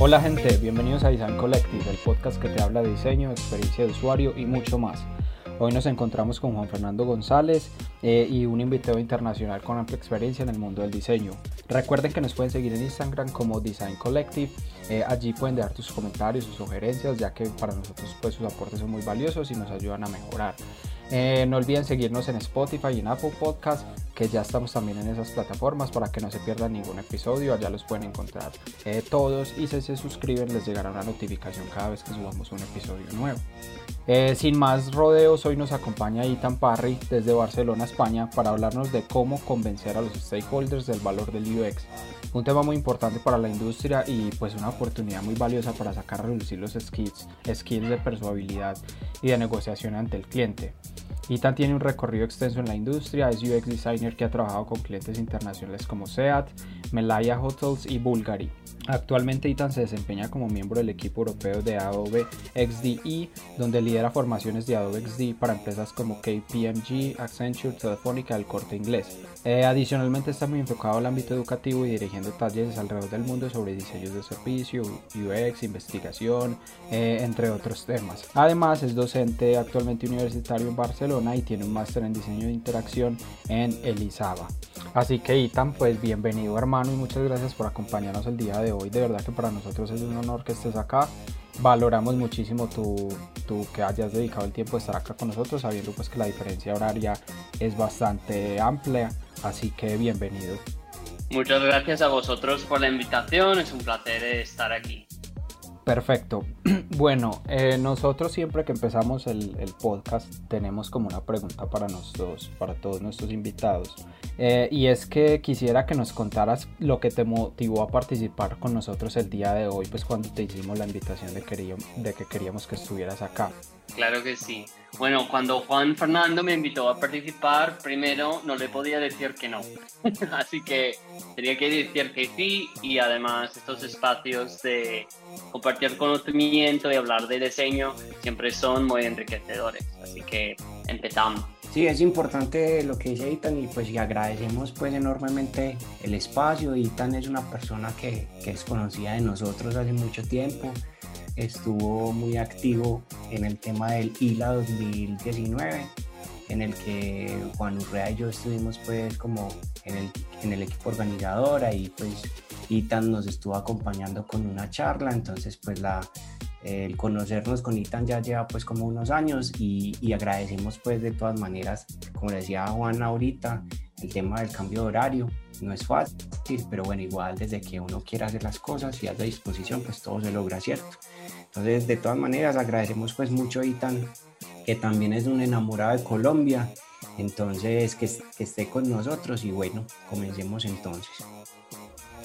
Hola gente, bienvenidos a Design Collective, el podcast que te habla de diseño, experiencia de usuario y mucho más. Hoy nos encontramos con Juan Fernando González eh, y un invitado internacional con amplia experiencia en el mundo del diseño. Recuerden que nos pueden seguir en Instagram como Design Collective. Eh, allí pueden dejar tus comentarios, sus sugerencias, ya que para nosotros pues, sus aportes son muy valiosos y nos ayudan a mejorar. Eh, no olviden seguirnos en Spotify y en Apple Podcast, que ya estamos también en esas plataformas para que no se pierdan ningún episodio. Allá los pueden encontrar eh, todos y si se suscriben les llegará una notificación cada vez que subamos un episodio nuevo. Eh, sin más rodeos, hoy nos acompaña Ethan Parry desde Barcelona, España, para hablarnos de cómo convencer a los stakeholders del valor del UX. Un tema muy importante para la industria y pues una oportunidad muy valiosa para sacar a reducir los skills, skills de persuabilidad y de negociación ante el cliente. Ethan tiene un recorrido extenso en la industria, es UX designer que ha trabajado con clientes internacionales como SEAT, Melaya Hotels y Bulgari. Actualmente Ethan se desempeña como miembro del equipo europeo de Adobe XDE, donde lidera formaciones de Adobe XD para empresas como KPMG, Accenture, Telefónica el Corte Inglés. Eh, adicionalmente está muy enfocado al ámbito educativo y dirigiendo talleres alrededor del mundo sobre diseños de servicio, UX, investigación, eh, entre otros temas. Además es docente actualmente universitario en Barcelona y tiene un máster en diseño de interacción en Elizaba. Así que Ethan, pues bienvenido hermano y muchas gracias por acompañarnos el día de hoy. De verdad que para nosotros es un honor que estés acá. Valoramos muchísimo tu, tu que hayas dedicado el tiempo de estar acá con nosotros, sabiendo pues que la diferencia horaria es bastante amplia. Así que bienvenido. Muchas gracias a vosotros por la invitación, es un placer estar aquí. Perfecto. Bueno, eh, nosotros siempre que empezamos el, podcast tenemos como una pregunta para nosotros, para todos nuestros invitados. Eh, y es que quisiera que nos contaras lo que te motivó a participar con nosotros el día de hoy, pues cuando te hicimos la invitación de, de que queríamos que estuvieras acá. Claro que sí. Bueno, cuando Juan Fernando me invitó a participar, primero no le podía decir que no. Así que tenía que decir que sí y además estos espacios de compartir conocimiento y hablar de diseño siempre son muy enriquecedores. Así que empezamos. Sí, es importante lo que dice Itan y pues y agradecemos pues enormemente el espacio. Itan es una persona que, es conocida de nosotros hace mucho tiempo estuvo muy activo en el tema del ILA 2019, en el que Juan Urrea y yo estuvimos pues como en el, en el equipo organizador, ahí pues Itan nos estuvo acompañando con una charla, entonces pues la, el conocernos con Itan ya lleva pues como unos años y, agradecemos pues de todas maneras, como decía Juan ahorita, el tema del cambio de horario no es fácil, pero bueno, igual desde que uno quiera hacer las cosas y a disposición, pues todo se logra, ¿cierto? Entonces, de todas maneras, agradecemos pues mucho a Itan, que también es un enamorado de Colombia, entonces que, que esté con nosotros y bueno, comencemos entonces.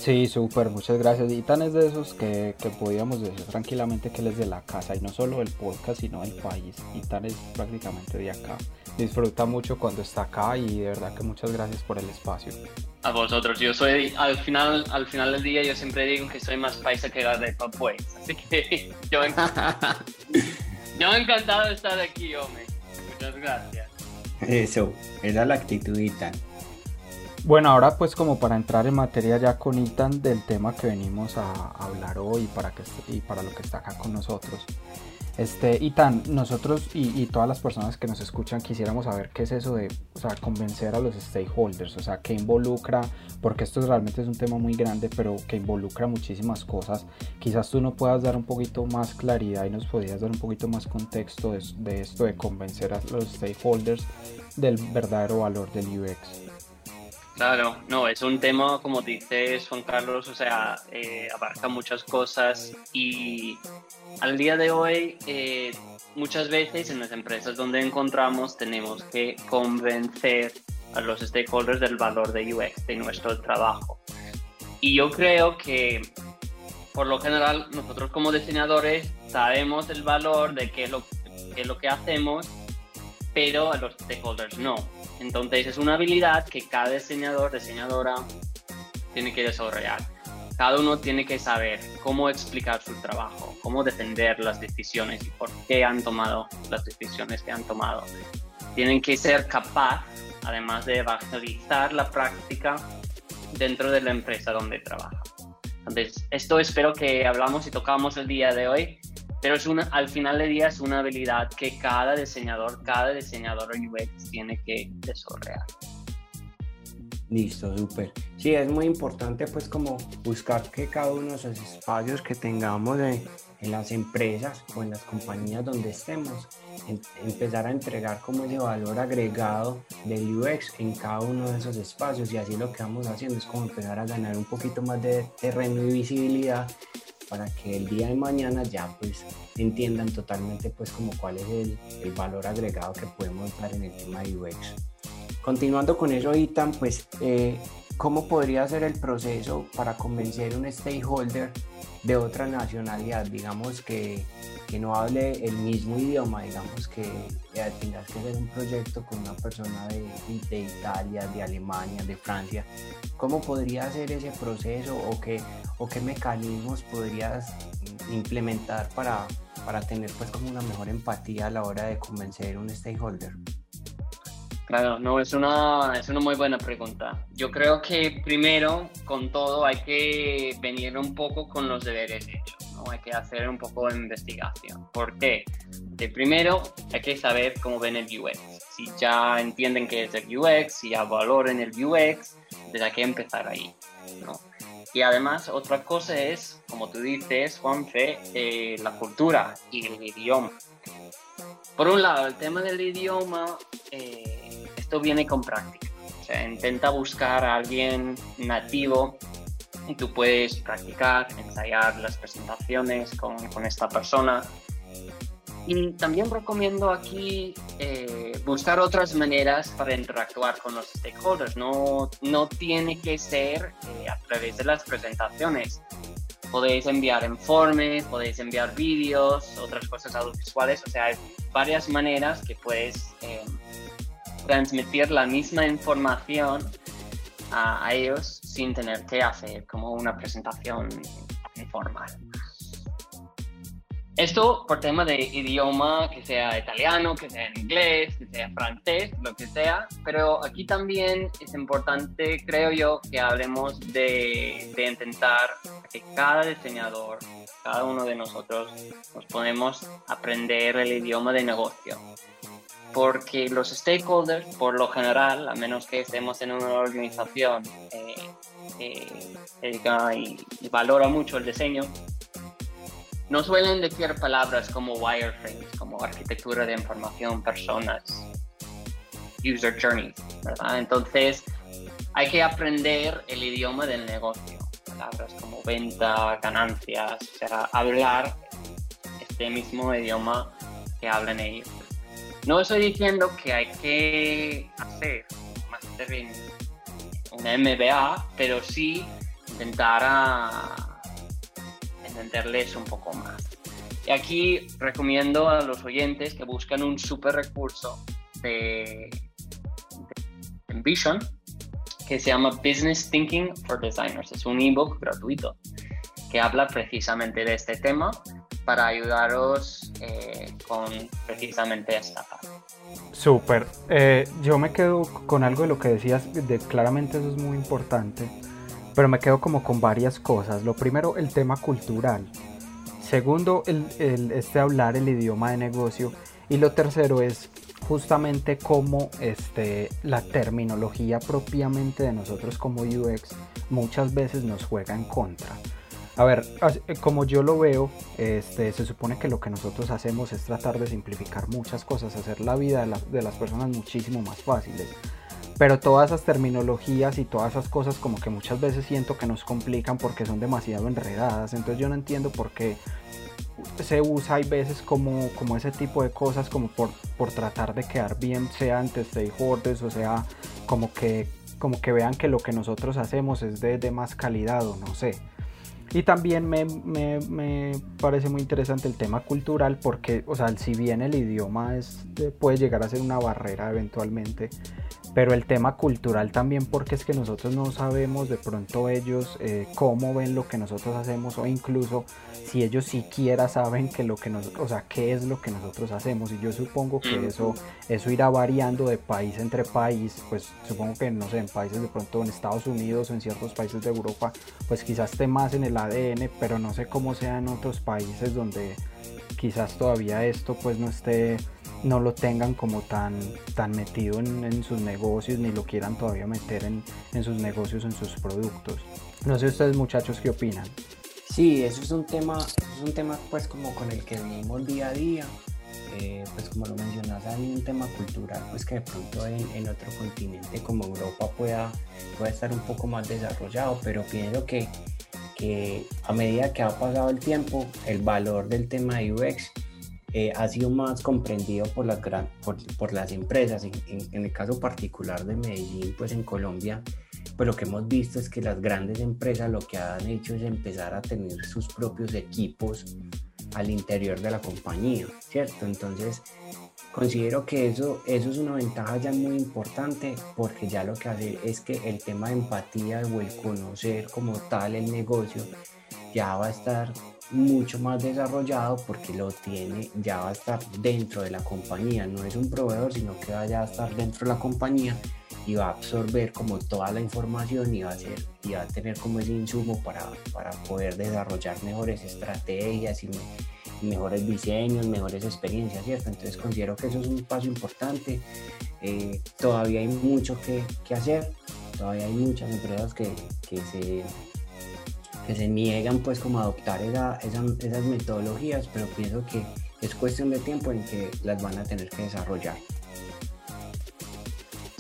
Sí, súper, muchas gracias. Itan es de esos que, que podíamos decir tranquilamente que él es de la casa y no solo del podcast, sino del país. Itan es prácticamente de acá. Disfruta mucho cuando está acá y de verdad que muchas gracias por el espacio. A vosotros, yo soy, al final, al final del día yo siempre digo que soy más paisa que de pues, así que yo, yo encantado de estar aquí, hombre. Muchas gracias. Eso, era la actitud Itan. Bueno, ahora pues como para entrar en materia ya con Itan del tema que venimos a hablar hoy para que, y para lo que está acá con nosotros. Este, Itan, nosotros y, todas las personas que nos escuchan quisiéramos saber qué es eso de o sea, convencer a los stakeholders, o sea, qué involucra, porque esto realmente es un tema muy grande, pero que involucra muchísimas cosas. Quizás tú nos puedas dar un poquito más claridad y nos podrías dar un poquito más contexto de, de esto de convencer a los stakeholders del verdadero valor del UX. Claro, no, es un tema, como dices Juan Carlos, o sea, eh, abarca muchas cosas y al día de hoy eh, muchas veces en las empresas donde encontramos tenemos que convencer a los stakeholders del valor de UX, de nuestro trabajo. Y yo creo que por lo general nosotros como diseñadores sabemos el valor de qué lo, qué es lo que hacemos, pero a los stakeholders no. Entonces es una habilidad que cada diseñador, diseñadora tiene que desarrollar. Cada uno tiene que saber cómo explicar su trabajo, cómo defender las decisiones y por qué han tomado las decisiones que han tomado. Tienen que ser capaz, además de evangelizar la práctica dentro de la empresa donde trabaja. Entonces, esto espero que hablamos y tocamos el día de hoy, pero es una, al final del día es una habilidad que cada diseñador, cada diseñador UX tiene que desarrollar. Listo, súper. Sí, es muy importante pues como buscar que cada uno de esos espacios que tengamos en, las empresas o en las compañías donde estemos, empezar a entregar como ese valor agregado del UX en cada uno de esos espacios y así lo que vamos haciendo es como empezar a ganar un poquito más de terreno y visibilidad para que el día de mañana ya pues entiendan totalmente pues como cuál es el, valor agregado que podemos dar en el tema de UX. Continuando con eso, Itan, pues, eh, ¿cómo podría ser el proceso para convencer un stakeholder de otra nacionalidad, digamos que, que no hable el mismo idioma, digamos que tengas que hacer un proyecto con una persona de, de, Italia, de Alemania, de Francia, ¿cómo podría ser ese proceso o qué, o qué mecanismos podrías implementar para, para tener pues como una mejor empatía a la hora de convencer a un stakeholder? Claro, no, es una, es una muy buena pregunta. Yo creo que primero, con todo, hay que venir un poco con los deberes hechos, Hay que hacer un poco de investigación. ¿Por qué? De primero, hay que saber cómo ven el UX. Si ya entienden qué es el UX, si ya valoran el UX, pues hay que empezar ahí, ¿no? Y además, otra cosa es, como tú dices, Juanfe, eh, la cultura y el idioma. Por un lado, el tema del idioma, eh, esto viene con práctica. O sea, intenta buscar a alguien nativo y tú puedes practicar, ensayar las presentaciones con, con esta persona. Y también recomiendo aquí eh, buscar otras maneras para interactuar con los stakeholders. No, no tiene que ser eh, a través de las presentaciones. Podéis enviar informes, podéis enviar vídeos, otras cosas audiovisuales. O sea, hay varias maneras que puedes eh, transmitir la misma información a, ellos sin tener que hacer como una presentación informal. Esto por tema de idioma, que sea italiano, que sea inglés, que sea francés, lo que sea, pero aquí también es importante, creo yo, que hablemos de, de intentar que cada diseñador, cada uno de nosotros, nos podemos aprender el idioma de negocio. Porque los stakeholders, por lo general, a menos que estemos en una organización eh, y valora mucho el diseño, no suelen decir palabras como wireframes, como arquitectura de información, personas, user journey, ¿verdad? Entonces, hay que aprender el idioma del negocio, palabras como venta, ganancias, o sea, hablar este mismo idioma que hablan ellos. No estoy diciendo que hay que hacer un MBA, pero sí intentar a entenderles un poco más. Y aquí recomiendo a los oyentes que busquen un super recurso de, de Envision que se llama Business Thinking for Designers. Es un ebook gratuito que habla precisamente de este tema para ayudaros eh, con precisamente esta parte. Súper. Eh, yo me quedo con algo de lo que decías, de, claramente eso es muy importante pero me quedo como con varias cosas. Lo primero, el tema cultural. Segundo, este hablar el idioma de negocio. Y lo tercero es justamente cómo este, la terminología propiamente de nosotros como UX muchas veces nos juega en contra. A ver, como yo lo veo, este, se supone que lo que nosotros hacemos es tratar de simplificar muchas cosas, hacer la vida de, de las personas muchísimo más fáciles. Pero todas esas terminologías y todas esas cosas como que muchas veces siento que nos complican porque son demasiado enredadas, entonces yo no entiendo por qué se usa hay veces como, como ese tipo de cosas como por, por tratar de quedar bien sea ante stakeholders o sea como que como que vean que lo que nosotros hacemos es de, de más calidad o no sé Y también me, me, parece muy interesante el tema cultural porque, o sea, si bien el idioma es, puede llegar a ser una barrera eventualmente, pero el tema cultural también porque es que nosotros no sabemos de pronto ellos eh, cómo ven lo que nosotros hacemos o incluso si ellos siquiera saben que lo que nos, o sea, qué es lo que nosotros hacemos. Y yo supongo que eso, eso irá variando de país entre país, pues supongo que no sé, en países de pronto en Estados Unidos o en ciertos países de Europa, pues quizás esté más en el ADN, pero no sé cómo sea en otros países donde quizás todavía esto pues no esté no lo tengan como tan, tan metido en, sus negocios ni lo quieran todavía meter en, en sus negocios, en sus productos. No sé ustedes muchachos qué opinan. Sí, eso es un tema, es un tema pues como con el que vivimos día a día. Eh, pues como lo mencionas, hay un tema cultural pues que de pronto en, en, otro continente como Europa pueda, pueda estar un poco más desarrollado, pero pienso que, que a medida que ha pasado el tiempo, el valor del tema de UX eh, ha sido más comprendido por las, gran, por las empresas. En, en, el caso particular de Medellín, pues en Colombia, pues lo que hemos visto es que las grandes empresas lo que han hecho es empezar a tener sus propios equipos al interior de la compañía, ¿cierto? Entonces, considero que eso, eso es una ventaja ya muy importante porque ya lo que hace es que el tema de empatía o el conocer como tal el negocio ya va a estar mucho más desarrollado porque lo tiene, ya va a estar dentro de la compañía, no es un proveedor, sino que va a estar dentro de la compañía y va a absorber como toda la información y va a, ser, y va a tener como ese insumo para, para poder desarrollar mejores estrategias y, mejores diseños, mejores experiencias, ¿cierto? Entonces considero que eso es un paso importante. Eh, todavía hay mucho que, hacer, todavía hay muchas empresas que, que se que se niegan pues como a adoptar esa, esas metodologías, pero pienso que es cuestión de tiempo en que las van a tener que desarrollar.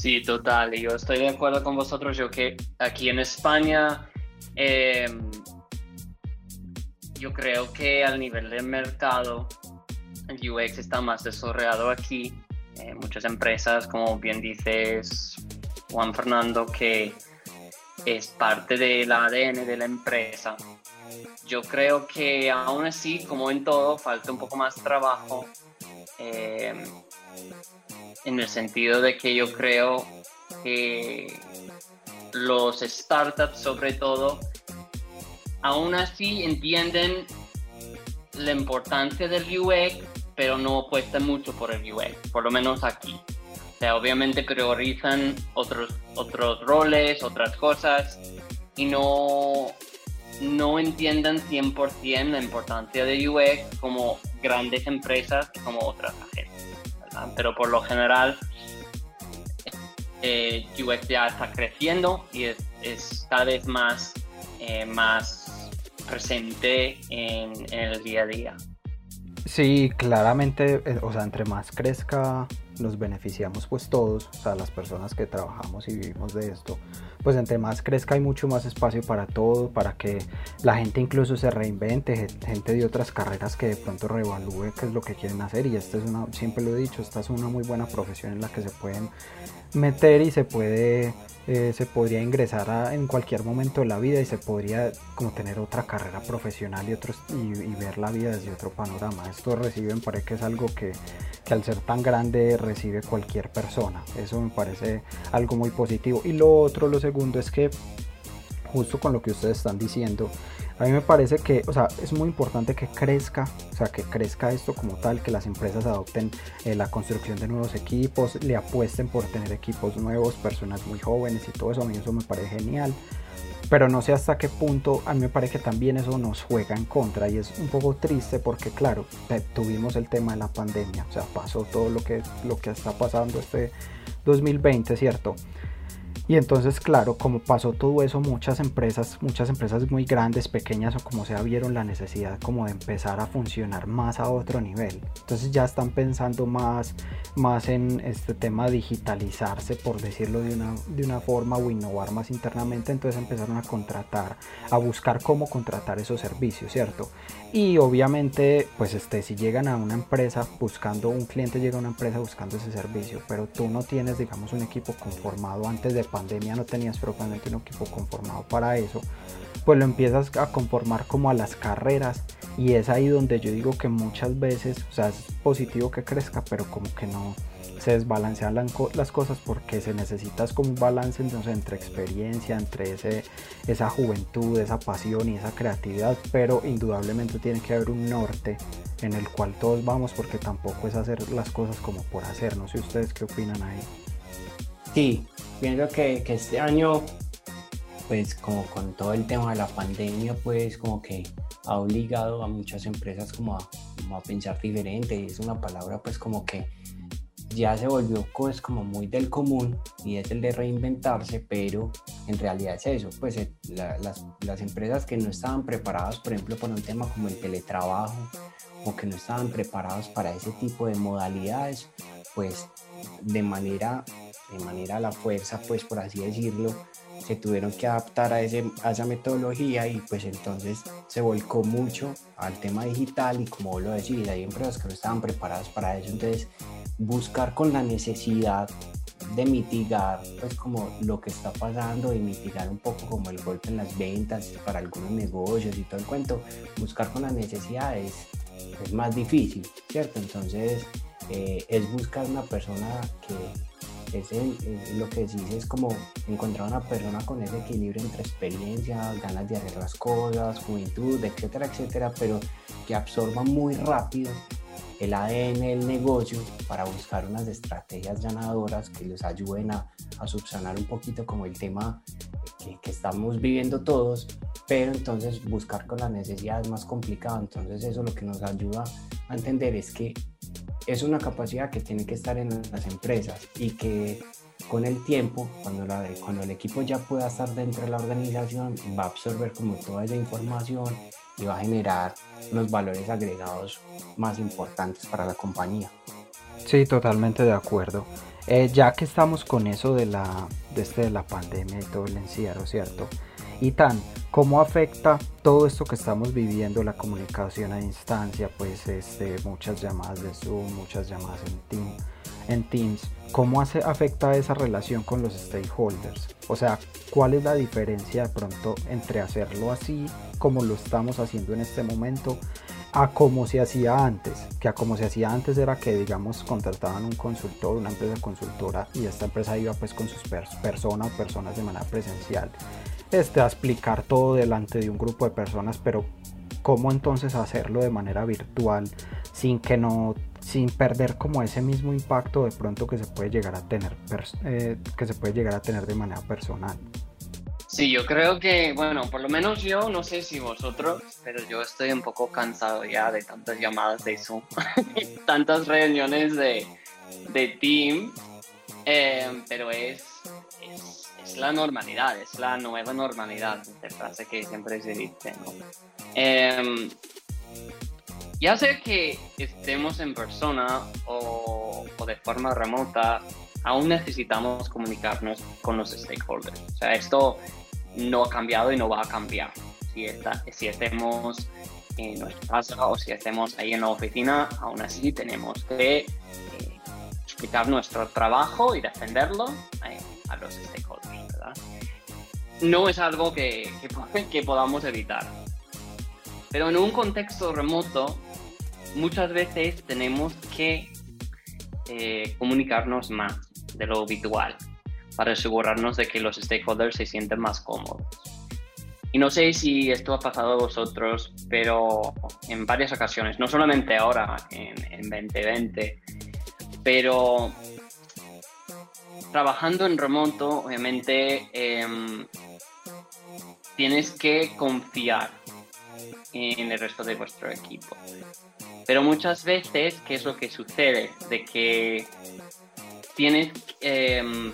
Sí, total, yo estoy de acuerdo con vosotros, yo que aquí en España eh, yo creo que al nivel del mercado el UX está más desarrollado aquí. Eh, muchas empresas, como bien dices Juan Fernando, que es parte del ADN de la empresa. Yo creo que aún así, como en todo, falta un poco más trabajo eh, en el sentido de que yo creo que los startups sobre todo, aún así entienden la importancia del UX, pero no apuestan mucho por el UX, por lo menos aquí obviamente priorizan otros, otros roles, otras cosas y no, no entiendan 100% la importancia de UX como grandes empresas como otras agencias. Pero por lo general, eh, UX ya está creciendo y es, cada vez más, eh, más presente en, en el día a día. Sí, claramente, eh, o sea, entre más crezca nos beneficiamos pues todos, o sea, las personas que trabajamos y vivimos de esto, pues entre más crezca hay mucho más espacio para todo, para que la gente incluso se reinvente, gente de otras carreras que de pronto reevalúe qué es lo que quieren hacer. Y esta es una, siempre lo he dicho, esta es una muy buena profesión en la que se pueden meter y se puede eh, se podría ingresar en cualquier momento de la vida y se podría como tener otra carrera profesional y, otros, y, ver la vida desde otro panorama. Esto recibe, me parece que es algo que, que, al ser tan grande recibe cualquier persona. Eso me parece algo muy positivo. Y lo otro, lo segundo es que justo con lo que ustedes están diciendo, a mí me parece que, o sea, es muy importante que crezca, o sea, que crezca esto como tal, que las empresas adopten eh, la construcción de nuevos equipos, le apuesten por tener equipos nuevos, personas muy jóvenes y todo eso, a mí eso me parece genial. Pero no sé hasta qué punto, a mí me parece que también eso nos juega en contra y es un poco triste porque, claro, tuvimos el tema de la pandemia, o sea, pasó todo lo que, lo que está pasando este 2020, ¿cierto? Y entonces, claro, como pasó todo eso, muchas empresas, muchas empresas muy grandes, pequeñas o como sea, vieron la necesidad como de empezar a funcionar más a otro nivel. Entonces ya están pensando más, más en este tema digitalizarse, por decirlo de una, de una forma, o innovar más internamente. Entonces empezaron a contratar, a buscar cómo contratar esos servicios, ¿cierto? Y obviamente, pues este, si llegan a una empresa buscando, un cliente llega a una empresa buscando ese servicio, pero tú no tienes, digamos, un equipo conformado antes de pandemia no tenías propiamente un equipo conformado para eso, pues lo empiezas a conformar como a las carreras y es ahí donde yo digo que muchas veces, o sea, es positivo que crezca, pero como que no se desbalancean las cosas porque se necesitas como un balance entonces entre experiencia, entre esa juventud, esa pasión y esa creatividad, pero indudablemente tiene que haber un norte en el cual todos vamos porque tampoco es hacer las cosas como por hacer, no sé ustedes qué opinan ahí. Sí, pienso que, que este año pues como con todo el tema de la pandemia, pues como que ha obligado a muchas empresas como a, pensar diferente. Es una palabra pues como que ya se volvió pues como muy del común y es el de reinventarse, pero en realidad es eso, pues eh, las, las, empresas que no estaban preparadas, por ejemplo, para un tema como el teletrabajo o que no estaban preparados para ese tipo de modalidades, pues de manera, de manera a la fuerza, pues por así decirlo, se tuvieron que adaptar a, ese, a esa metodología y pues entonces se volcó mucho al tema digital y como lo decís, hay empresas que no estaban preparadas para eso, entonces buscar con la necesidad de mitigar pues como lo que está pasando y mitigar un poco como el golpe en las ventas para algunos negocios y todo el cuento, buscar con las necesidades es más difícil, ¿cierto? Entonces eh, es buscar una persona que es lo que decís es como encontrar una persona con ese equilibrio entre experiencia, ganas de hacer las cosas, juventud, etcétera, etcétera, pero que absorba muy rápido el ADN del negocio para buscar unas estrategias ganadoras que les ayuden a, a subsanar un poquito como el tema que, que, estamos viviendo todos, pero entonces buscar con las necesidades más complicado. Entonces eso lo que nos ayuda a entender es que es una capacidad que tiene que estar en las empresas y que con el tiempo, cuando, la, cuando el equipo ya pueda estar dentro de la organización, va a absorber como toda esa información y va a generar unos valores agregados más importantes para la compañía. Sí, totalmente de acuerdo. Eh, ya que estamos con eso de la, de, este, de la pandemia y todo el encierro, ¿cierto? Y tan, ¿cómo afecta todo esto que estamos viviendo, la comunicación a distancia, pues este, muchas llamadas de Zoom, muchas llamadas en, team, en Teams? ¿Cómo hace, afecta esa relación con los stakeholders? O sea, ¿cuál es la diferencia de pronto entre hacerlo así, como lo estamos haciendo en este momento, a como se hacía antes? Que a como se hacía antes era que, digamos, contrataban un consultor, una empresa consultora, y esta empresa iba pues con sus personas o personas de manera presencial este, a explicar todo delante de un grupo de personas, pero cómo entonces hacerlo de manera virtual sin que no sin perder como ese mismo impacto de pronto que se puede llegar a tener eh, que se puede llegar a tener de manera personal. Sí yo creo que bueno por lo menos yo no sé si vosotros pero yo estoy un poco cansado ya de tantas llamadas de Zoom tantas reuniones de, de team eh, pero es es la normalidad, es la nueva normalidad, esta frase que siempre se dice. Em, ya sea que estemos en persona o, de forma remota, aún necesitamos comunicarnos con los stakeholders. O sea, esto no ha cambiado y no va a cambiar. Si, está, si estemos en nuestra casa o si estemos ahí en la oficina, aún así tenemos que eh, explicar nuestro trabajo y defenderlo eh, los stakeholders no es algo que, que, podamos evitar. Pero en un contexto remoto, muchas veces tenemos que eh, comunicarnos más de lo habitual para asegurarnos de que los stakeholders se sienten más cómodos. Y no sé si esto ha pasado a vosotros, pero en varias ocasiones, no solamente ahora, en, en 2020, pero trabajando en remoto, obviamente, em, tienes que confiar en el resto de vuestro equipo. Pero muchas veces, ¿qué es lo que sucede? De que tienes... Eh,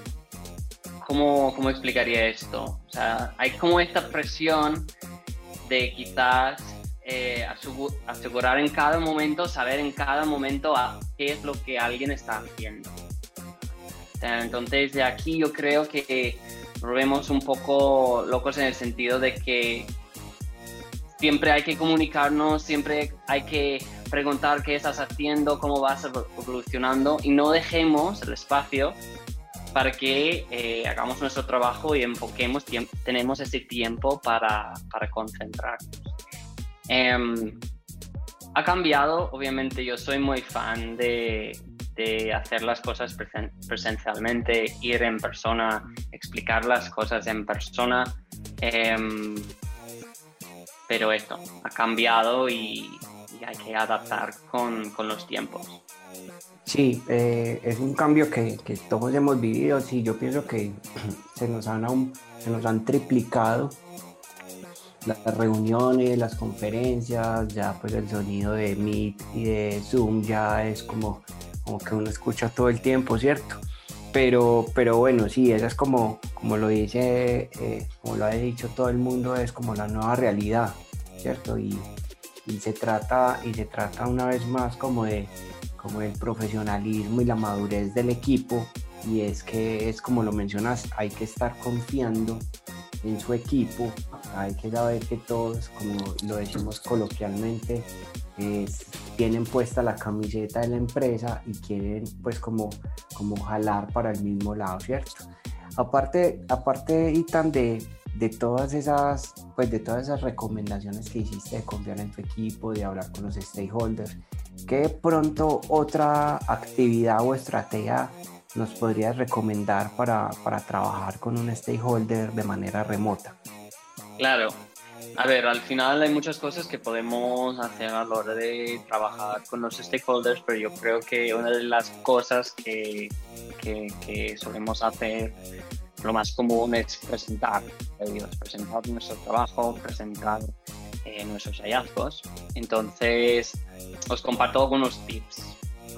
¿cómo, ¿Cómo explicaría esto? O sea, hay como esta presión de quizás eh, asegurar en cada momento, saber en cada momento a qué es lo que alguien está haciendo. Entonces, de aquí yo creo que vemos un poco locos en el sentido de que siempre hay que comunicarnos, siempre hay que preguntar qué estás haciendo, cómo vas evolucionando y no dejemos el espacio para que eh, hagamos nuestro trabajo y enfoquemos, tenemos ese tiempo para, para concentrarnos. Em, ha cambiado, obviamente yo soy muy fan de, de hacer las cosas presencialmente, ir en persona, explicar las cosas en persona. Em, pero esto ha cambiado y, hay que adaptar con, con los tiempos. Sí, eh, es un cambio que, que, todos hemos vivido. Sí, yo pienso que se nos han, se nos han triplicado las reuniones, las conferencias, ya pues el sonido de Meet y de Zoom ya es como, como que uno escucha todo el tiempo, ¿cierto? Pero, pero bueno, sí, esa es como, como lo dice, eh, como lo ha dicho todo el mundo, es como la nueva realidad, ¿cierto? Y, y, se trata, y se trata una vez más como de como el profesionalismo y la madurez del equipo y es que es como lo mencionas, hay que estar confiando en su equipo, hay que saber que todos, como lo decimos coloquialmente, tienen puesta la camiseta de la empresa y quieren pues como, como jalar para el mismo lado, ¿cierto? Aparte, aparte Itan, de, de todas esas pues de todas esas recomendaciones que hiciste de confiar en tu equipo, de hablar con los stakeholders, ¿qué pronto otra actividad o estrategia nos podrías recomendar para, para trabajar con un stakeholder de manera remota? Claro, a ver, al final hay muchas cosas que podemos hacer a la hora de trabajar con los stakeholders, pero yo creo que una de las cosas que, que, solemos hacer lo más común es presentar, presentar nuestro trabajo, presentar eh, nuestros hallazgos. Entonces, os comparto algunos tips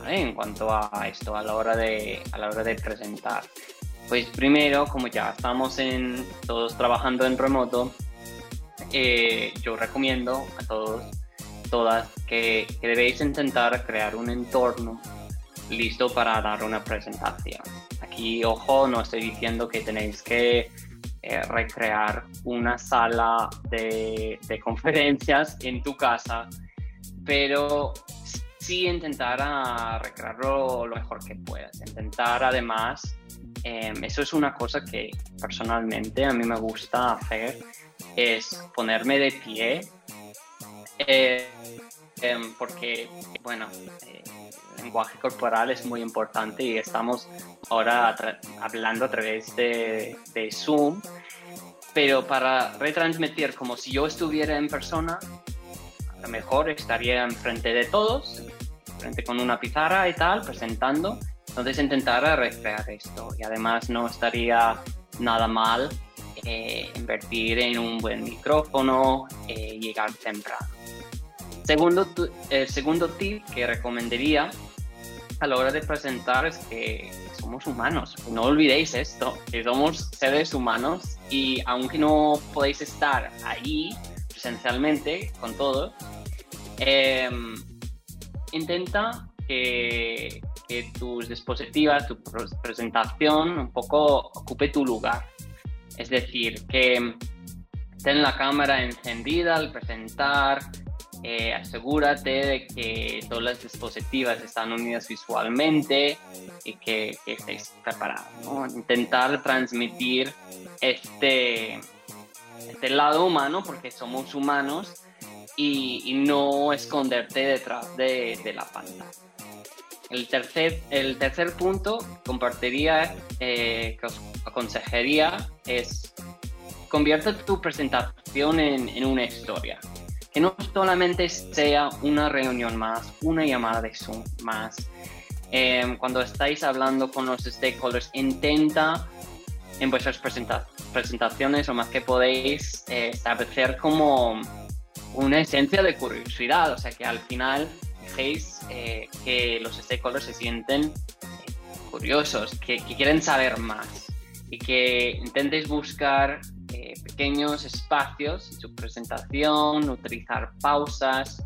en cuanto a esto a la hora de, a la hora de presentar. Pues primero, como ya estamos en, todos trabajando en remoto, eh, yo recomiendo a todos, todas, que, debéis intentar crear un entorno listo para dar una presentación. Aquí, ojo, no estoy diciendo que tenéis que eh, recrear una sala de, de, conferencias en tu casa, pero sí intentar a recrearlo lo mejor que puedas. Intentar además, em, eso es una cosa que personalmente a mí me gusta hacer, es ponerme de pie, eh, em, porque, bueno, eh, el lenguaje corporal es muy importante y estamos ahora hablando a través de, de Zoom, pero para retransmitir como si yo estuviera en persona, a lo mejor estaría enfrente de todos, frente con una pizarra y tal, presentando. Entonces intentar recrear esto y además no estaría nada mal eh, invertir en un buen micrófono, eh, llegar temprano. Segundo, el segundo tip que recomendaría a la hora de presentar es que somos humanos. No olvidéis esto, que somos seres humanos y aunque no podéis estar ahí presencialmente con todos, em, intenta que, que, tus dispositivas, tu presentación un poco ocupe tu lugar. Es decir, que ten la cámara encendida al presentar, eh, asegúrate de que todas las dispositivas están unidas visualmente y que, que estéis preparados. Intentar transmitir este, este lado humano, porque somos humanos, y, no esconderte detrás de, de, la pantalla. El tercer, el tercer punto compartiría, eh, que os aconsejaría, es convierte tu presentación en, en una historia que no solamente sea una reunión más, una llamada de Zoom más. Em, cuando estáis hablando con los stakeholders, intenta en vuestras presentaciones o más que podéis eh, establecer como una esencia de curiosidad, o sea que al final eh, que los stakeholders se sienten eh, curiosos, que, que quieren saber más y que intentéis buscar eh, pequeños espacios en su presentación, utilizar pausas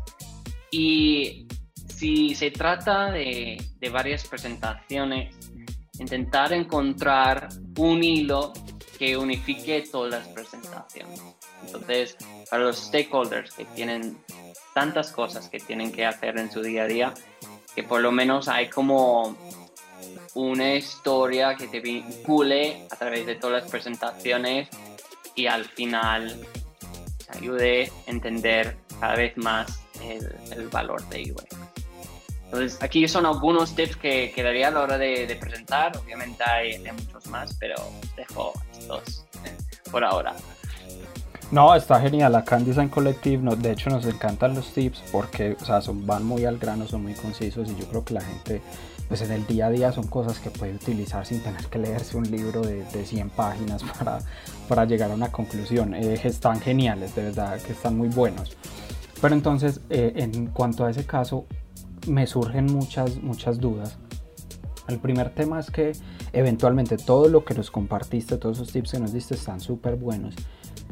y si se trata de, de varias presentaciones, intentar encontrar un hilo que unifique todas las presentaciones. Entonces, para los stakeholders que tienen tantas cosas que tienen que hacer en su día a día, que por lo menos hay como una historia que te vincule a través de todas las presentaciones y al final te ayude a entender cada vez más el, valor de UX. Entonces, aquí son algunos tips que, quedaría a la hora de, presentar. Obviamente hay, muchos más, pero dejo estos por ahora. No, está genial. Acá en Collective, de hecho, nos encantan los tips porque o sea, son, van muy al grano, son muy concisos y yo creo que la gente pues en el día a día son cosas que puede utilizar sin tener que leerse un libro de, de 100 páginas para, para, llegar a una conclusión. Eh, están geniales, de verdad que están muy buenos. Pero entonces, eh, en cuanto a ese caso, me surgen muchas, muchas dudas. El primer tema es que eventualmente todo lo que nos compartiste, todos esos tips que nos diste están súper buenos,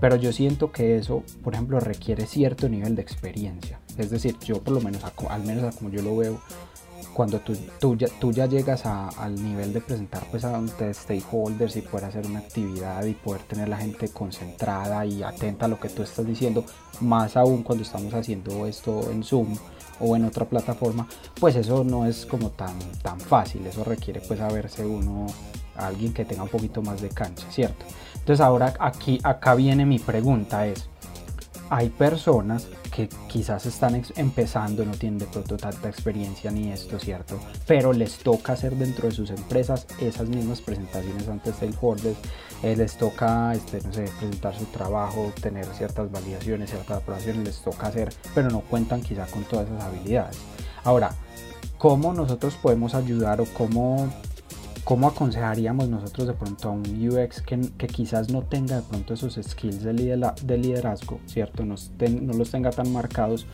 pero yo siento que eso, por ejemplo, requiere cierto nivel de experiencia. Es decir, yo por lo menos, al menos como yo lo veo, cuando tú, ya, llegas al nivel de presentar pues a stakeholders y poder hacer una actividad y poder tener la gente concentrada y atenta a lo que tú estás diciendo, más aún cuando estamos haciendo esto en Zoom o en otra plataforma, pues eso no es como tan, tan fácil, eso requiere pues saberse uno, alguien que tenga un poquito más de cancha, ¿cierto? Entonces ahora aquí, acá viene mi pregunta es, hay personas que quizás están empezando, no tienen de pronto tanta experiencia ni esto, ¿cierto? Pero les toca hacer dentro de sus empresas esas mismas presentaciones ante stakeholders, eh, les toca, este, no sé, presentar su trabajo, tener ciertas validaciones, ciertas aprobaciones, les toca hacer, pero no cuentan quizá con todas esas habilidades. Ahora, ¿cómo nosotros podemos ayudar o cómo ¿Cómo aconsejaríamos nosotros de pronto a un UX que, quizás no tenga de pronto esos skills de, liderazgo, ¿cierto? No, no, los tenga tan marcados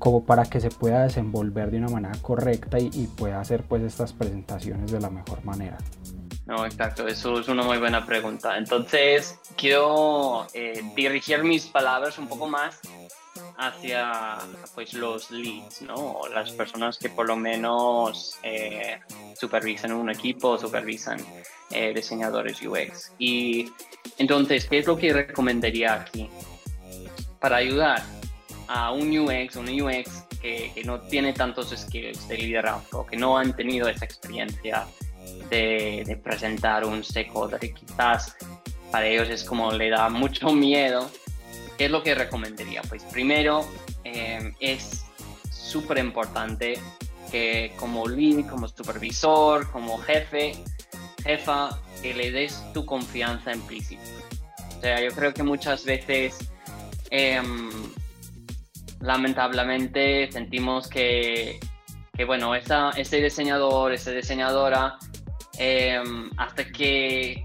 como para que se pueda desenvolver de una manera correcta y, pueda hacer pues estas presentaciones de la mejor manera? No, exacto, eso es una muy buena pregunta. Entonces, quiero eh, dirigir mis palabras un poco más hacia pues los leads, ¿no? Las personas que por lo menos eh, supervisan un equipo, supervisan eh, diseñadores UX. Y entonces, ¿qué es lo que recomendaría aquí? Para ayudar a un UX, un UX que, que no tiene tantos skills de liderazgo, que no han tenido esa experiencia de, de presentar un stakeholder, quizás para ellos es como le da mucho miedo ¿Qué es lo que recomendaría? Pues primero eh, es súper importante que como lead, como supervisor, como jefe, jefa, que le des tu confianza implícita. O sea, yo creo que muchas veces, em, lamentablemente, sentimos que, que bueno, esa, ese diseñador, esa diseñadora, em, hasta que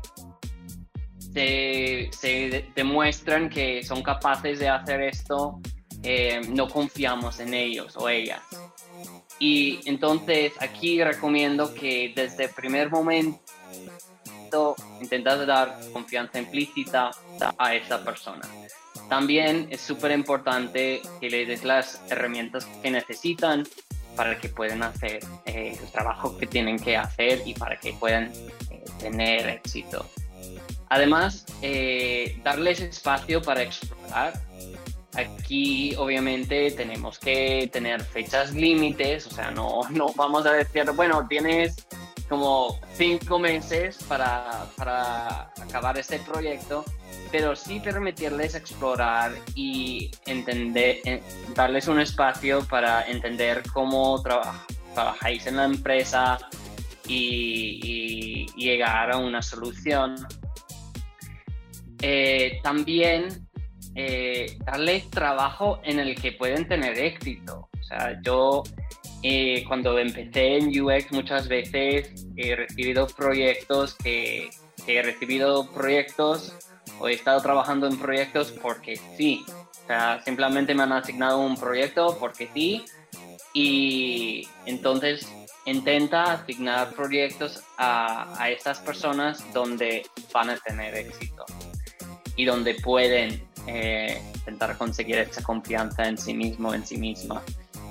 se, demuestran que son capaces de hacer esto, eh, no confiamos en ellos o ellas. Y entonces aquí recomiendo que desde el primer momento intentas dar confianza implícita a esa persona. También es súper importante que le des las herramientas que necesitan para que puedan hacer eh, el trabajo que tienen que hacer y para que puedan eh, tener éxito. Además, eh, darles espacio para explorar. Aquí obviamente tenemos que tener fechas límites, o sea, no, no vamos a decir, bueno, tienes como cinco meses para, para acabar este proyecto, pero sí permitirles explorar y entender, darles un espacio para entender cómo trabajáis en la empresa y llegar a una solución eh, también eh, darles trabajo en el que pueden tener éxito. O sea, yo eh, cuando empecé en UX muchas veces he recibido proyectos que, he recibido proyectos o he estado trabajando en proyectos porque sí. O sea, simplemente me han asignado un proyecto porque sí. Y entonces intenta asignar proyectos a, a estas personas donde van a tener éxito y donde pueden eh, intentar conseguir esa confianza en sí mismo, en sí misma.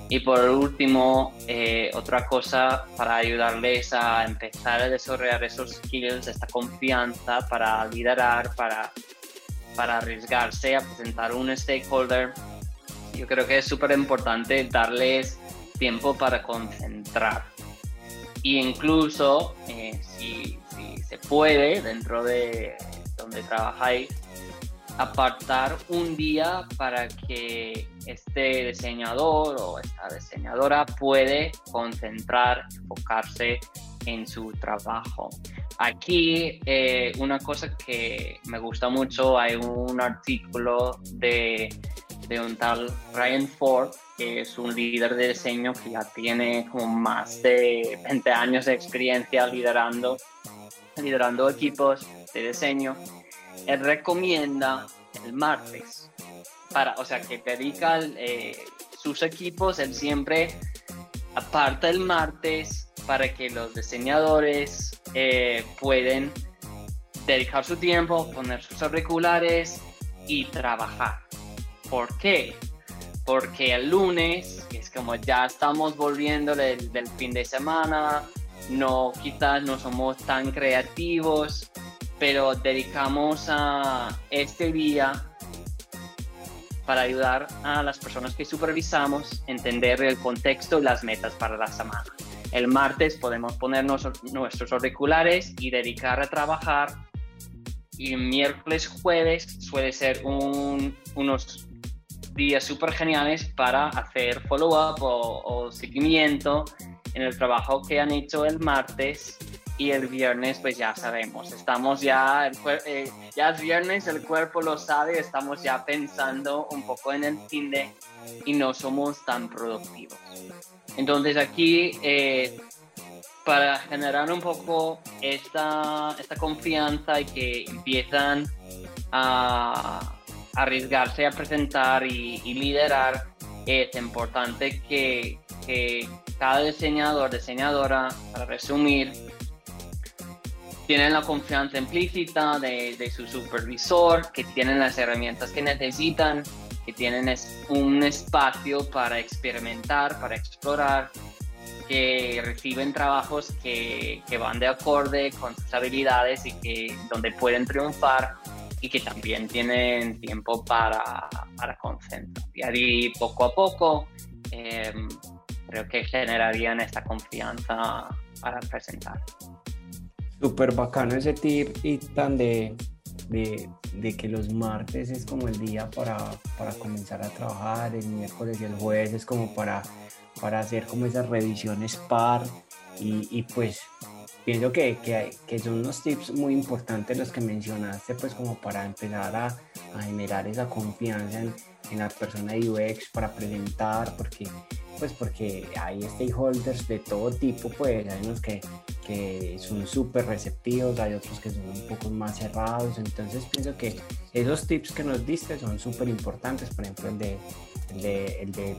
Y por último, eh, otra cosa para ayudarles a empezar a desarrollar esos skills, esta confianza para liderar, para, para arriesgarse a presentar un stakeholder, yo creo que es súper importante darles tiempo para concentrar. Y incluso, eh, si, si se puede, dentro de donde trabajáis, apartar un día para que este diseñador o esta diseñadora puede concentrar, enfocarse en su trabajo. Aquí eh, una cosa que me gusta mucho, hay un artículo de, de un tal Ryan Ford, que es un líder de diseño que ya tiene como más de 20 años de experiencia liderando, liderando equipos de diseño. Él recomienda el martes, para, o sea, que dedica eh, sus equipos, él siempre aparta el martes para que los diseñadores eh, pueden dedicar su tiempo, poner sus auriculares y trabajar. ¿Por qué? Porque el lunes, es como ya estamos volviendo del, del fin de semana, no quizás no somos tan creativos, pero dedicamos a este día para ayudar a las personas que supervisamos entender el contexto y las metas para la semana. El martes podemos poner nuestros auriculares y dedicar a trabajar. Y miércoles, jueves suele ser unos días súper geniales para hacer follow-up o, o seguimiento en el trabajo que han hecho el martes y el viernes pues ya sabemos, estamos ya, eh, ya es viernes, el cuerpo lo sabe, estamos ya pensando un poco en el fin de y no somos tan productivos. Entonces aquí eh, para generar un poco esta, esta confianza y que empiezan a arriesgarse a presentar y, y liderar, es importante que, que cada diseñador, diseñadora, para resumir, tienen la confianza implícita de, de, su supervisor, que tienen las herramientas que necesitan, que tienen un espacio para experimentar, para explorar, que reciben trabajos que, que, van de acorde con sus habilidades y que donde pueden triunfar y que también tienen tiempo para, para concentrar. Y poco a poco eh, creo que generarían esta confianza para presentar. Súper bacano ese tip y tan de, de, de, que los martes es como el día para, para, comenzar a trabajar, el miércoles y el jueves es como para, para hacer como esas revisiones par y, y pues pienso que, que, son unos tips muy importantes los que mencionaste pues como para empezar a, a generar esa confianza en, en la persona de UX para presentar porque pues porque hay stakeholders de todo tipo, pues hay unos que, que son súper receptivos, hay otros que son un poco más cerrados, entonces pienso que esos tips que nos diste son súper importantes, por ejemplo el de, el de,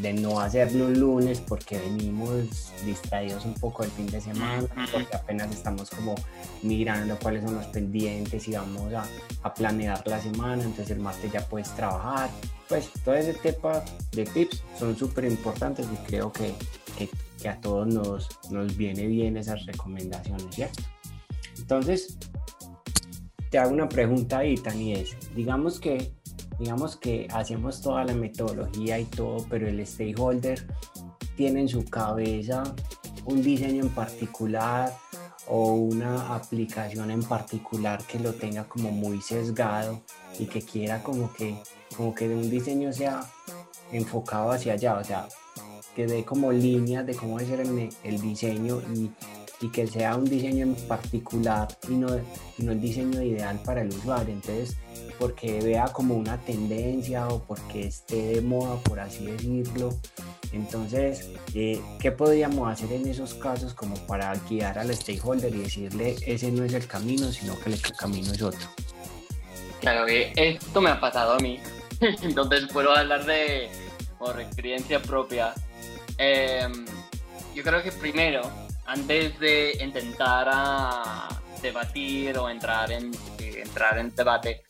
de no hacerlo un lunes porque venimos distraídos un poco el fin de semana, porque apenas estamos como mirando cuáles son los pendientes y vamos a, a planear la semana, entonces el martes ya puedes trabajar, pues todo ese tipo de tips son súper importantes y creo que, que, que, a todos nos, nos viene bien esas recomendaciones, ¿cierto? Entonces, te hago una pregunta ahí, Tani, es, digamos que, digamos que hacemos toda la metodología y todo, pero el stakeholder tiene en su cabeza un diseño en particular o una aplicación en particular que lo tenga como muy sesgado y que quiera como que como que un diseño sea enfocado hacia allá, o sea, que dé como líneas de cómo debe ser el, diseño y, y, que sea un diseño en particular y no, y no el diseño ideal para el usuario. Entonces, porque vea como una tendencia o porque esté de moda, por así decirlo. Entonces, eh, ¿qué podríamos hacer en esos casos como para guiar al stakeholder y decirle ese no es el camino, sino que el camino es otro? Claro que esto me ha pasado a mí entonces puedo hablar de por experiencia propia. Eh, yo creo que primero, antes de intentar debatir o entrar en, eh, entrar en debate,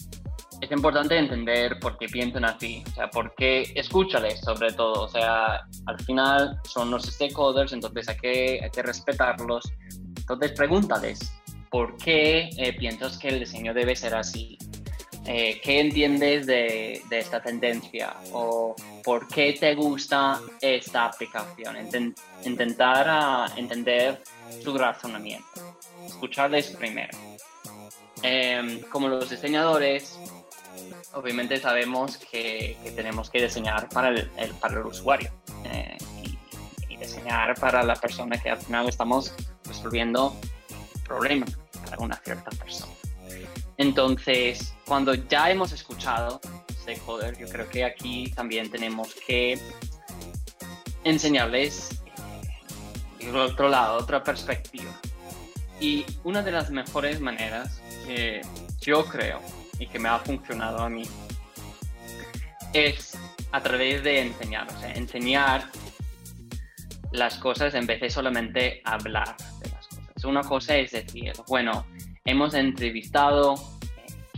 es importante entender por qué piensan así, o sea, por qué escúchales sobre todo, o sea, al final son los stakeholders, entonces hay que, hay que respetarlos, entonces pregúntales, ¿por qué eh, piensas que el diseño debe ser así? eh, ¿qué entiendes de, esta tendencia? ¿O por qué te gusta esta aplicación? intentar ah, entender su razonamiento. Escucharles primero. Em, como los diseñadores, obviamente sabemos que, tenemos que diseñar para el, para el usuario eh, y, diseñar para la persona que al final estamos resolviendo problemas para una cierta persona. Entonces, cuando ya hemos escuchado stakeholder, yo creo que aquí también tenemos que enseñarles el eh, otro lado, otra perspectiva. Y una de las mejores maneras que yo creo y que me ha funcionado a mí es a través de enseñar, o sea, enseñar las cosas en vez de solamente hablar de las cosas. Una cosa es decir, bueno, hemos entrevistado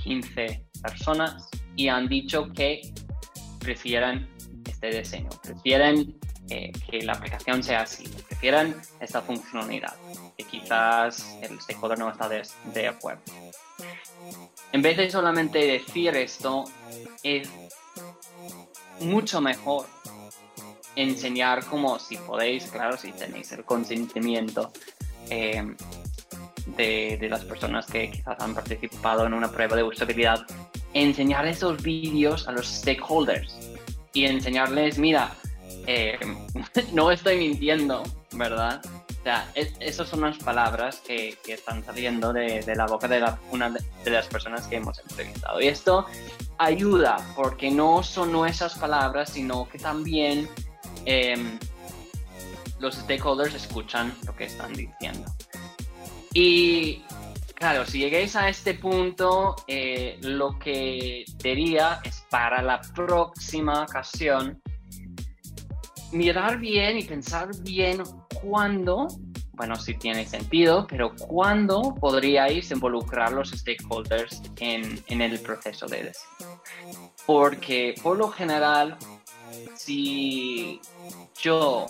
15 personas y han dicho que prefieren este diseño, prefieren eh, que la aplicación sea así, prefieren esta funcionalidad, que quizás el stakeholder no está de, de acuerdo. En vez de solamente decir esto, es mucho mejor enseñar como si podéis, claro, si tenéis el consentimiento eh, de, de, las personas que quizás han participado en una prueba de usabilidad, enseñar esos vídeos a los stakeholders y enseñarles, mira, eh, no estoy mintiendo, ¿verdad? O sea, esas son las palabras que, están saliendo de, la boca de una de las personas que hemos entrevistado. Y esto ayuda porque no son nuestras palabras, sino que también em, los stakeholders escuchan lo que están diciendo. Y claro, si lleguéis a este punto, eh, lo que diría es para la próxima ocasión, mirar bien y pensar bien cuándo, bueno, si tiene sentido, pero cuándo podríais involucrar los stakeholders en, en el proceso de diseño. Porque por lo general, si yo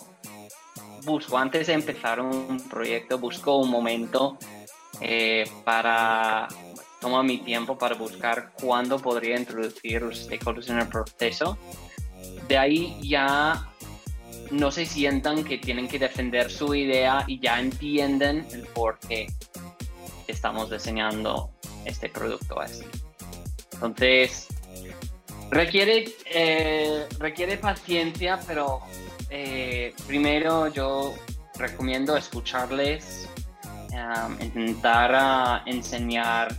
busco, antes de empezar un proyecto, busco un momento eh, para, tomo mi tiempo para buscar cuándo podría introducir los stakeholders en el proceso. De ahí ya no se sientan que tienen que defender su idea y ya entienden el por qué estamos diseñando este producto así. Entonces, requiere, eh, requiere paciencia, pero eh, primero yo recomiendo escucharles, intentar ah, enseñar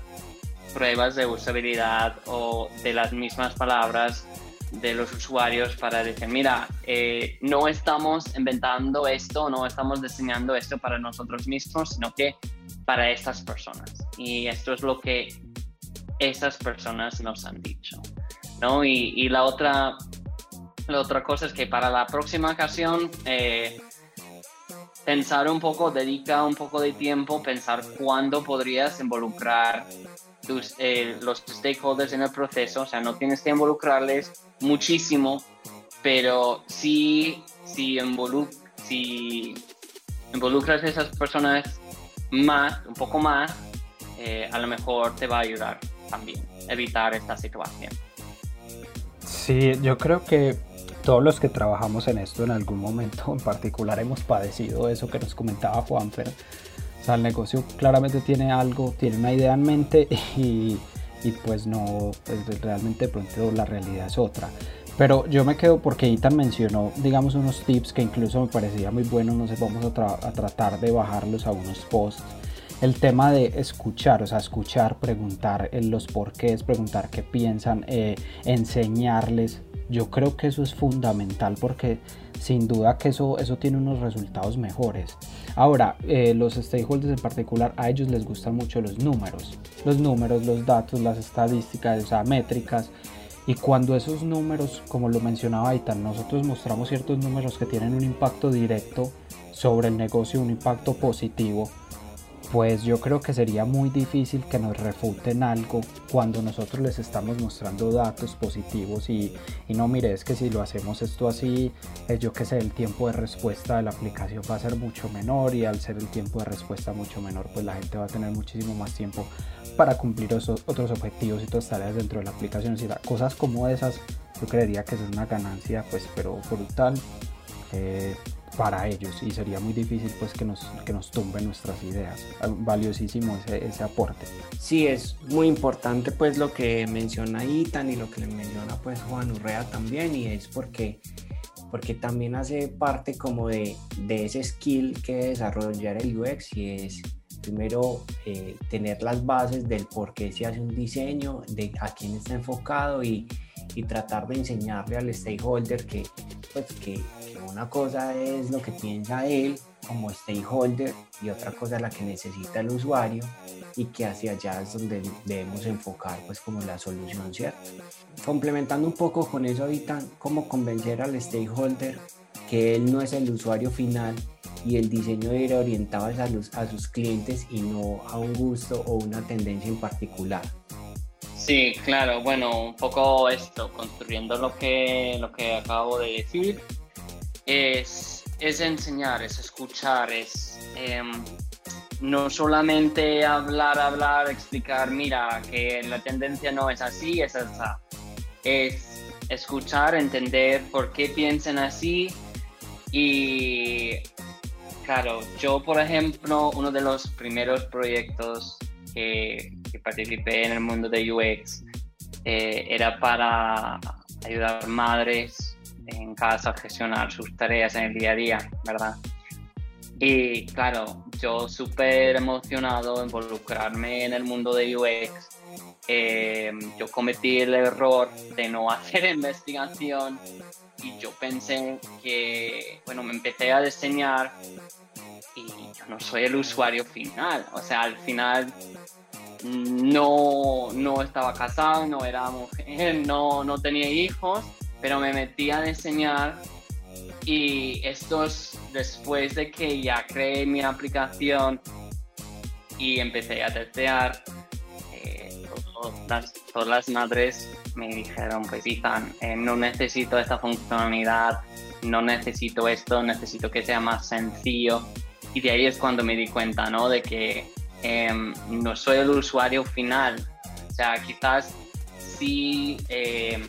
pruebas de usabilidad o de las mismas palabras de los usuarios para decir, mira, eh, no estamos inventando esto, no estamos diseñando esto para nosotros mismos, sino que para estas personas. Y esto es lo que estas personas nos han dicho. ¿no? Y, y la, otra, la otra cosa es que para la próxima ocasión, eh, pensar un poco, dedica un poco de tiempo, pensar cuándo podrías involucrar eh, los stakeholders en el proceso, o sea, no tienes que involucrarles muchísimo, pero sí, si, si involucras a esas personas más, un poco más, eh, a lo mejor te va a ayudar también evitar esta situación. Sí, yo creo que todos los que trabajamos en esto en algún momento en particular hemos padecido eso que nos comentaba Juan, pero o sea, el negocio claramente tiene algo, tiene una idea en mente y, y pues no, pues realmente de pronto la realidad es otra. Pero yo me quedo porque Ethan mencionó, digamos, unos tips que incluso me parecía muy bueno, no sé, vamos a, a tratar de bajarlos a unos posts. El tema de escuchar, o sea, escuchar, preguntar en los porqués, preguntar qué piensan, eh, enseñarles. Yo creo que eso es fundamental porque sin duda que eso, eso tiene unos resultados mejores. Ahora, eh, los stakeholders en particular, a ellos les gustan mucho los números. Los números, los datos, las estadísticas, o métricas. Y cuando esos números, como lo mencionaba Aitan, nosotros mostramos ciertos números que tienen un impacto directo sobre el negocio, un impacto positivo, pues yo creo que sería muy difícil que nos refuten algo cuando nosotros les estamos mostrando datos positivos y, no mire, es que si lo hacemos esto así, es yo que sé, el tiempo de respuesta de la aplicación va a ser mucho menor y al ser el tiempo de respuesta mucho menor, pues la gente va a tener muchísimo más tiempo para cumplir otros objetivos y otras tareas dentro de la aplicación. Si cosas como esas, yo creería que es una ganancia, pues, pero brutal. Eh, para ellos y sería muy difícil pues que nos, que nos tumben nuestras ideas. Ah, valiosísimo ese, ese aporte. Sí, es muy importante pues lo que menciona Itan y lo que le menciona pues Juan Urrea también y es porque porque también hace parte como de, de ese skill que desarrollar el UX y es primero eh, tener las bases del por qué se hace un diseño, de a quién está enfocado y, y tratar de enseñarle al stakeholder que, pues, que, una cosa es lo que piensa él como stakeholder y otra cosa es la que necesita el usuario y que hacia allá es donde debemos enfocar pues como la solución, ¿cierto? Complementando un poco con eso ahorita, cómo convencer al stakeholder que él no es el usuario final y el diseño ir orientado a, los, a sus clientes y no a un gusto o una tendencia en particular. Sí, claro, bueno, un poco esto, construyendo lo que, lo que acabo de decir, es, es enseñar, es escuchar, es em, no solamente hablar, hablar, explicar, mira, que la tendencia no es así, es esa. Es escuchar, entender por qué piensan así y, claro, yo, por ejemplo, uno de los primeros proyectos que, participé en el mundo de UX eh, era para ayudar madres casa gestionar sus tareas en el día a día, ¿verdad? Y claro, yo súper emocionado involucrarme en el mundo de UX. Eh, yo cometí el error de no hacer investigación y yo pensé que, bueno, me empecé a diseñar y yo no soy el usuario final. O sea, al final no, no estaba casado, no era mujer, no, no tenía hijos pero me metí a diseñar y esto es después de que ya creé mi aplicación y empecé a testear. Eh, todas, las, madres me dijeron, pues Ethan, eh, no necesito esta funcionalidad, no necesito esto, necesito que sea más sencillo. Y de ahí es cuando me di cuenta, ¿no? De que em, no soy el usuario final. O sea, quizás sí em,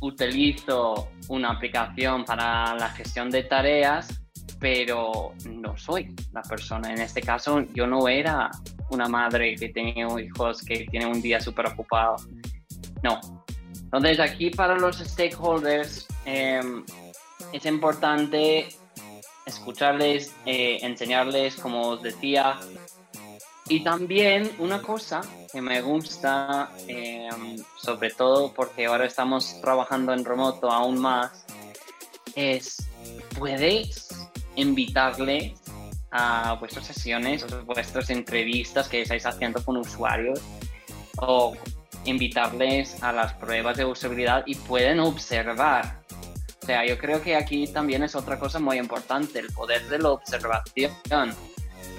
utilizo una aplicación para la gestión de tareas, pero no soy la persona. En este caso, yo no era una madre que tenía hijos que tiene un día súper ocupado. No. Entonces, aquí para los stakeholders em, es importante escucharles, eh, enseñarles, como os decía, y también una cosa que me gusta, em, sobre todo porque ahora estamos trabajando en remoto aún más, es puedes invitarle a vuestras sesiones, a vuestras entrevistas que estáis haciendo con usuarios o invitarles a las pruebas de usabilidad y pueden observar. O sea, yo creo que aquí también es otra cosa muy importante, el poder de la observación.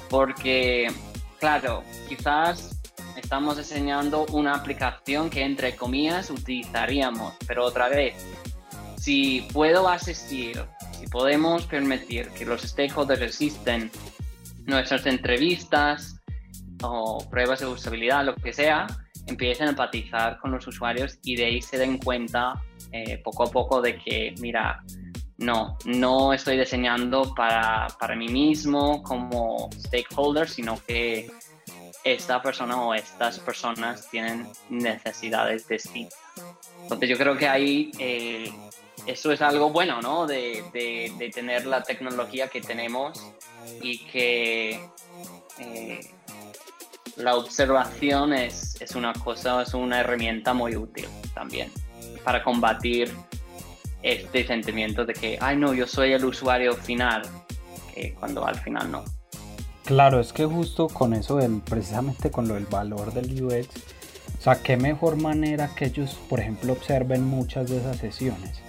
Porque claro, quizás estamos diseñando una aplicación que entre comillas utilizaríamos, pero otra vez, si puedo asistir, si podemos permitir que los stakeholders asisten nuestras entrevistas o pruebas de usabilidad, lo que sea, empiecen a empatizar con los usuarios y de ahí se den cuenta eh, poco a poco de que, mira, no, no estoy diseñando para, mí mismo como stakeholder, sino que esta persona o estas personas tienen necesidades distintas. Entonces yo creo que ahí eh, eso es algo bueno, ¿no? De, tener la tecnología que tenemos y que eh, la observación es, es una cosa, es una herramienta muy útil también para combatir este sentimiento de que, ay no, yo soy el usuario final, cuando al final no. Claro, es que justo con eso, del, precisamente con lo del valor del UX, o sea, qué mejor manera que ellos, por ejemplo, observen muchas de esas sesiones.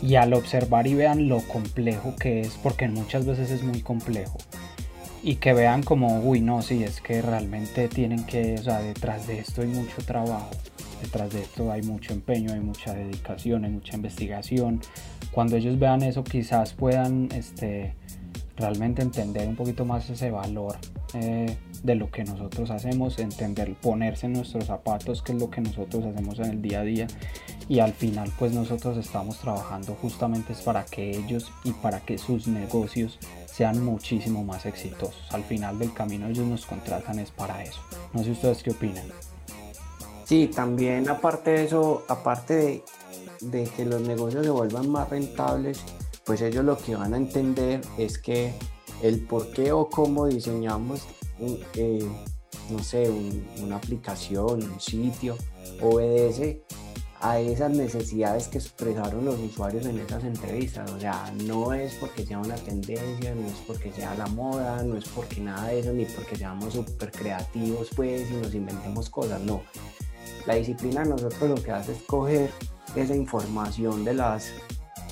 Y al observar y vean lo complejo que es, porque muchas veces es muy complejo, y que vean como, uy, no, sí, es que realmente tienen que, o sea, detrás de esto hay mucho trabajo, detrás de esto hay mucho empeño, hay mucha dedicación, hay mucha investigación. Cuando ellos vean eso quizás puedan este, realmente entender un poquito más ese valor eh, de lo que nosotros hacemos, entender, ponerse en nuestros zapatos, qué es lo que nosotros hacemos en el día a día y al final pues nosotros estamos trabajando justamente para que ellos y para que sus negocios sean muchísimo más exitosos. Al final del camino ellos nos contratan es para eso. No sé ustedes qué opinan. Sí, también aparte de eso, aparte de, que los negocios se vuelvan más rentables, pues ellos lo que van a entender es que el por qué o cómo diseñamos, eh, no sé, una aplicación, un sitio, obedece a esas necesidades que expresaron los usuarios en esas entrevistas. O sea, no es porque sea una tendencia, no es porque sea la moda, no es porque nada de eso, ni porque seamos súper creativos pues y nos inventemos cosas, no. La disciplina nosotros lo que hace es coger esa información de, las,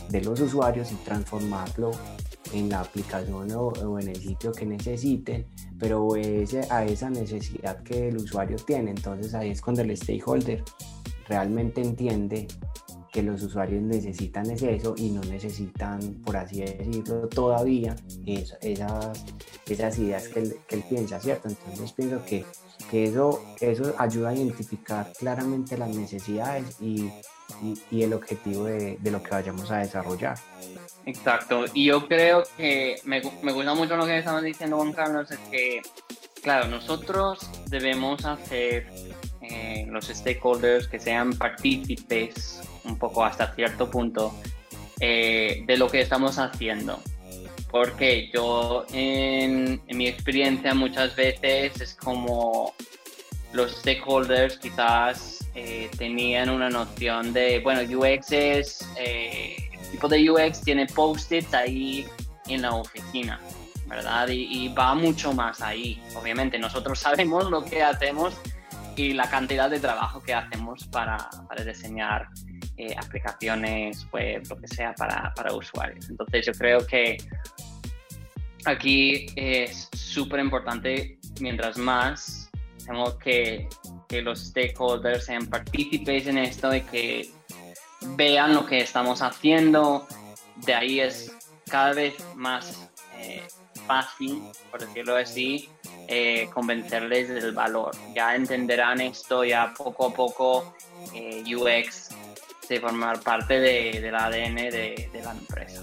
de los usuarios y transformarlo en la aplicación o, en el sitio que necesiten, pero ese, a esa necesidad que el usuario tiene. Entonces ahí es cuando el stakeholder realmente entiende que los usuarios necesitan es eso y no necesitan, por así decirlo, todavía esas, esas ideas que él, que él, piensa, ¿cierto? Entonces pienso que, que eso, eso ayuda a identificar claramente las necesidades y, y, el objetivo de, de, lo que vayamos a desarrollar. Exacto, y yo creo que me, me gusta mucho lo que estamos diciendo Juan Carlos, es que, claro, nosotros debemos hacer eh, los stakeholders que sean partícipes un poco hasta cierto punto eh, de lo que estamos haciendo. Porque yo en, en, mi experiencia muchas veces es como los stakeholders quizás eh, tenían una noción de, bueno, UX es, el tipo de UX tiene post-its ahí en la oficina, ¿verdad? Y, y va mucho más ahí. Obviamente nosotros sabemos lo que hacemos y la cantidad de trabajo que hacemos para, para diseñar eh, aplicaciones web, lo que sea, para, para, usuarios. Entonces yo creo que aquí es súper importante, mientras más tenemos que, que los stakeholders sean partícipes en esto y que vean lo que estamos haciendo, de ahí es cada vez más eh, fácil, por decirlo así, eh, convencerles del valor. Ya entenderán esto, ya poco a poco eh, UX se formar parte de, del ADN de, la empresa.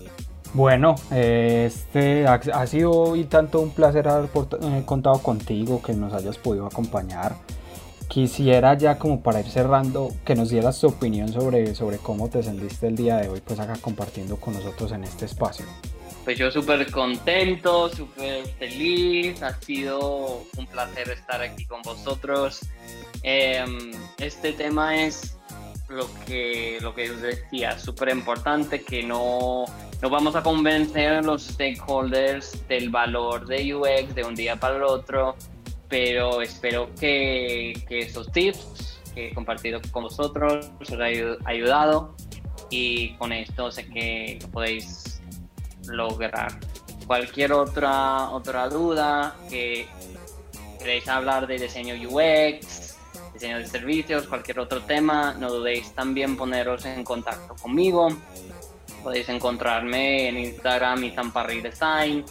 Bueno, este ha, sido hoy tanto un placer haber eh, contado contigo, que nos hayas podido acompañar. Quisiera ya como para ir cerrando que nos dieras tu opinión sobre, sobre cómo te sentiste el día de hoy, pues acá compartiendo con nosotros en este espacio pues yo súper contento, súper feliz, ha sido un placer estar aquí con vosotros. Em, este tema es lo que, lo que os decía, súper importante que no, no vamos a convencer a los stakeholders del valor de UX de un día para el otro, pero espero que, que estos tips que he compartido con vosotros os haya ayudado y con esto sé que podéis lograr. Cualquier otra, otra duda que queréis hablar de diseño UX, diseño de servicios, cualquier otro tema, no dudéis también poneros en contacto conmigo. Podéis encontrarme en Instagram Design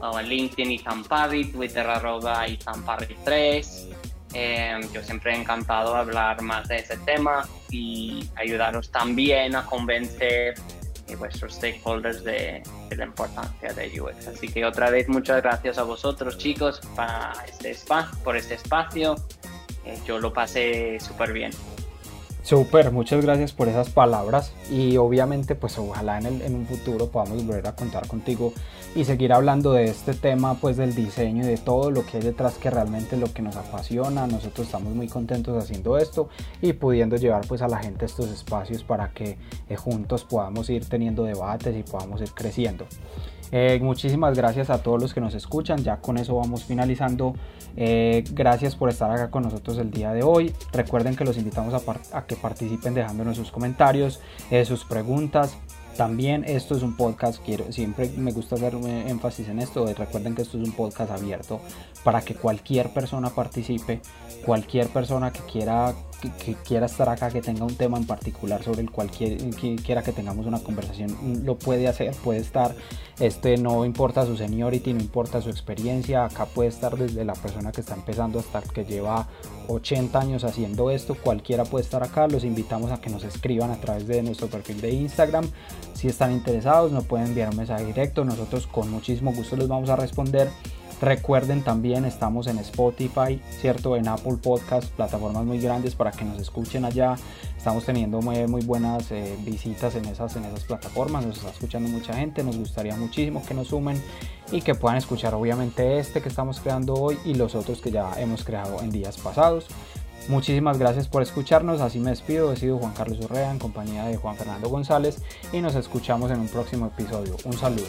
o en LinkedIn Itamparri, Twitter arroba 3 eh, yo siempre he encantado de hablar más de ese tema y ayudaros también a convencer vuestros stakeholders de, la importancia de UX. Así que otra vez muchas gracias a vosotros chicos para este por este espacio. Eh, yo lo pasé súper bien. Súper, muchas gracias por esas palabras y obviamente pues ojalá en, el, en, un futuro podamos volver a contar contigo y seguir hablando de este tema pues del diseño y de todo lo que hay detrás que realmente es lo que nos apasiona. Nosotros estamos muy contentos haciendo esto y pudiendo llevar pues a la gente estos espacios para que eh, juntos podamos ir teniendo debates y podamos ir creciendo. Eh, muchísimas gracias a todos los que nos escuchan. Ya con eso vamos finalizando. Eh, gracias por estar acá con nosotros el día de hoy. Recuerden que los invitamos a, que participen dejándonos sus comentarios, sus preguntas También esto es un podcast, quiero, siempre me gusta hacer énfasis en esto, recuerden que esto es un podcast abierto para que cualquier persona participe, cualquier persona que quiera que, quiera estar acá, que tenga un tema en particular sobre el cual quiera que tengamos una conversación, lo puede hacer, puede estar, este no importa su seniority, no importa su experiencia, acá puede estar desde la persona que está empezando hasta que lleva 80 años haciendo esto, cualquiera puede estar acá, los invitamos a que nos escriban a través de nuestro perfil de Instagram, si están interesados nos pueden enviar un mensaje directo, nosotros con muchísimo gusto les vamos a responder Recuerden también, estamos en Spotify, ¿cierto? En Apple Podcast, plataformas muy grandes para que nos escuchen allá. Estamos teniendo muy, muy buenas eh, visitas en esas, en esas plataformas, nos está escuchando mucha gente, nos gustaría muchísimo que nos sumen y que puedan escuchar obviamente este que estamos creando hoy y los otros que ya hemos creado en días pasados. Muchísimas gracias por escucharnos, así me despido, he sido Juan Carlos Urrea en compañía de Juan Fernando González y nos escuchamos en un próximo episodio. Un saludo.